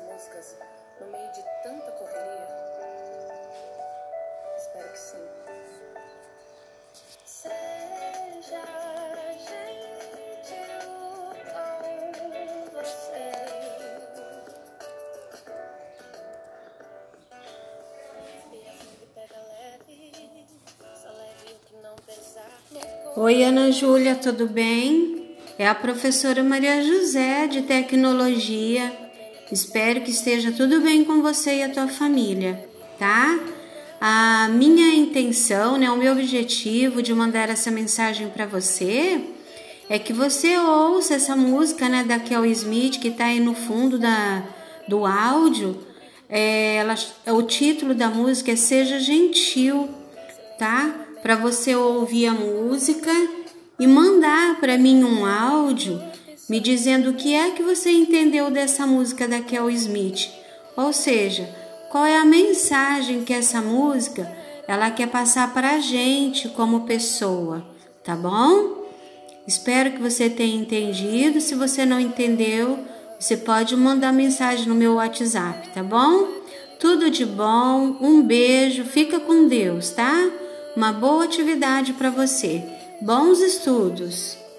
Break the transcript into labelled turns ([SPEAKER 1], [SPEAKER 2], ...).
[SPEAKER 1] músicas no meio de tanta correria? Espero que sim. Seja gentil com você.
[SPEAKER 2] Oi, Ana Júlia, tudo bem? É a professora Maria José de Tecnologia. Espero que esteja tudo bem com você e a tua família, tá? A minha intenção, né, o meu objetivo de mandar essa mensagem para você é que você ouça essa música, né, da Kel Smith que tá aí no fundo da, do áudio. É, ela, o título da música é Seja Gentil, tá? Para você ouvir a música e mandar para mim um áudio me dizendo o que é que você entendeu dessa música da Kel Smith. Ou seja, qual é a mensagem que essa música ela quer passar para a gente como pessoa, tá bom? Espero que você tenha entendido. Se você não entendeu, você pode mandar mensagem no meu WhatsApp, tá bom? Tudo de bom, um beijo, fica com Deus, tá? Uma boa atividade para você. Bons estudos!